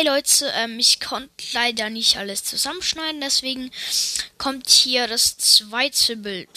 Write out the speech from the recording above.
Hi Leute, ähm, ich konnte leider nicht alles zusammenschneiden, deswegen kommt hier das zweite Bild.